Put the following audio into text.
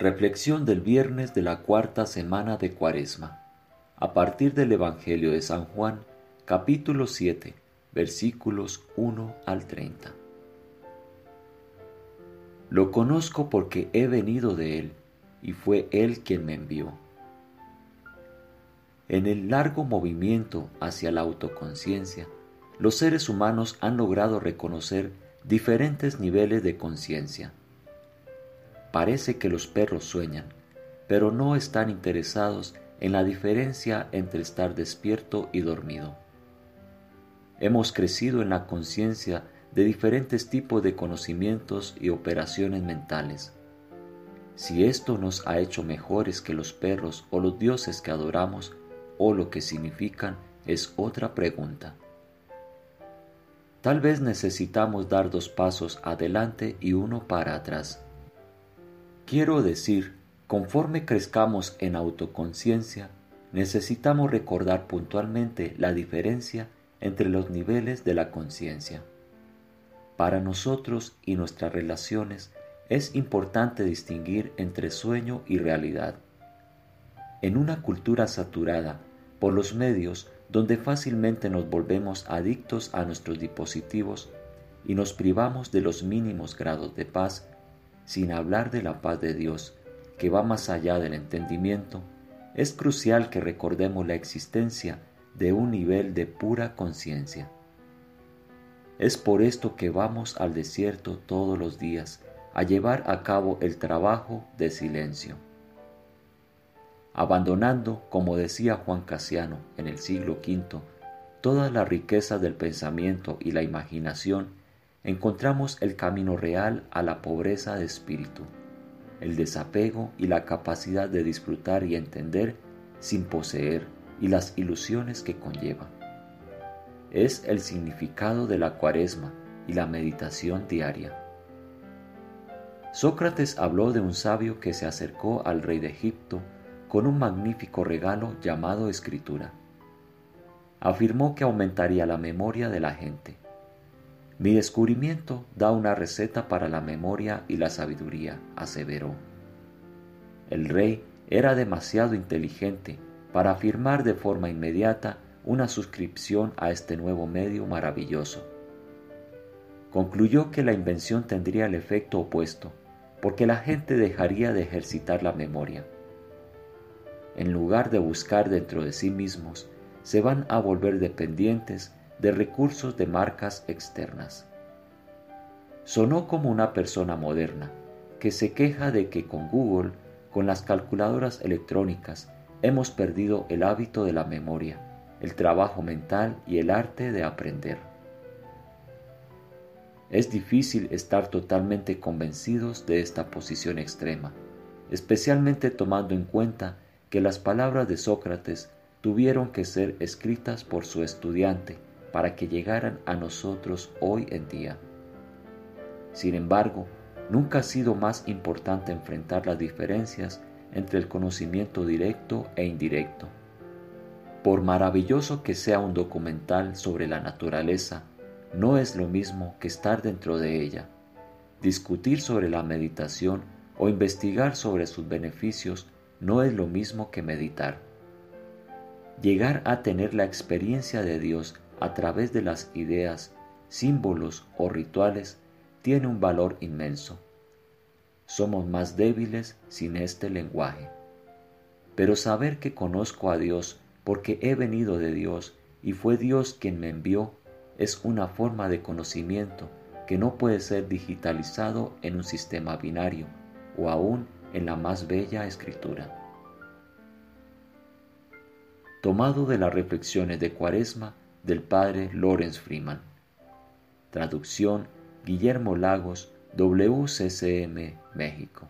Reflexión del viernes de la cuarta semana de Cuaresma. A partir del Evangelio de San Juan, capítulo 7, versículos 1 al 30. Lo conozco porque he venido de Él, y fue Él quien me envió. En el largo movimiento hacia la autoconciencia, los seres humanos han logrado reconocer diferentes niveles de conciencia Parece que los perros sueñan, pero no están interesados en la diferencia entre estar despierto y dormido. Hemos crecido en la conciencia de diferentes tipos de conocimientos y operaciones mentales. Si esto nos ha hecho mejores que los perros o los dioses que adoramos, o lo que significan, es otra pregunta. Tal vez necesitamos dar dos pasos adelante y uno para atrás Quiero decir, conforme crezcamos en autoconciencia, necesitamos recordar puntualmente la diferencia entre los niveles de la conciencia. Para nosotros y nuestras relaciones es importante distinguir entre sueño y realidad. En una cultura saturada por los medios donde fácilmente nos volvemos adictos a nuestros dispositivos y nos privamos de los mínimos grados de paz sin hablar de la paz de Dios, que va más allá del entendimiento, es crucial que recordemos la existencia de un nivel de pura conciencia. Es por esto que vamos al desierto todos los días a llevar a cabo el trabajo de silencio. Abandonando, como decía Juan Casiano en el siglo V, toda la riqueza del pensamiento y la imaginación encontramos el camino real a la pobreza de espíritu, el desapego y la capacidad de disfrutar y entender sin poseer y las ilusiones que conlleva. Es el significado de la cuaresma y la meditación diaria. Sócrates habló de un sabio que se acercó al rey de Egipto con un magnífico regalo llamado escritura. Afirmó que aumentaría la memoria de la gente mi descubrimiento da una receta para la memoria y la sabiduría, aseveró. El rey era demasiado inteligente para afirmar de forma inmediata una suscripción a este nuevo medio maravilloso. Concluyó que la invención tendría el efecto opuesto, porque la gente dejaría de ejercitar la memoria. En lugar de buscar dentro de sí mismos, se van a volver dependientes de recursos de marcas externas. Sonó como una persona moderna que se queja de que con Google, con las calculadoras electrónicas, hemos perdido el hábito de la memoria, el trabajo mental y el arte de aprender. Es difícil estar totalmente convencidos de esta posición extrema, especialmente tomando en cuenta que las palabras de Sócrates tuvieron que ser escritas por su estudiante para que llegaran a nosotros hoy en día. Sin embargo, nunca ha sido más importante enfrentar las diferencias entre el conocimiento directo e indirecto. Por maravilloso que sea un documental sobre la naturaleza, no es lo mismo que estar dentro de ella. Discutir sobre la meditación o investigar sobre sus beneficios no es lo mismo que meditar. Llegar a tener la experiencia de Dios a través de las ideas, símbolos o rituales tiene un valor inmenso. Somos más débiles sin este lenguaje. Pero saber que conozco a Dios porque he venido de Dios y fue Dios quien me envió es una forma de conocimiento que no puede ser digitalizado en un sistema binario o aún en la más bella escritura. Tomado de las reflexiones de Cuaresma, del padre Lawrence Freeman. Traducción Guillermo Lagos, WCCM, México.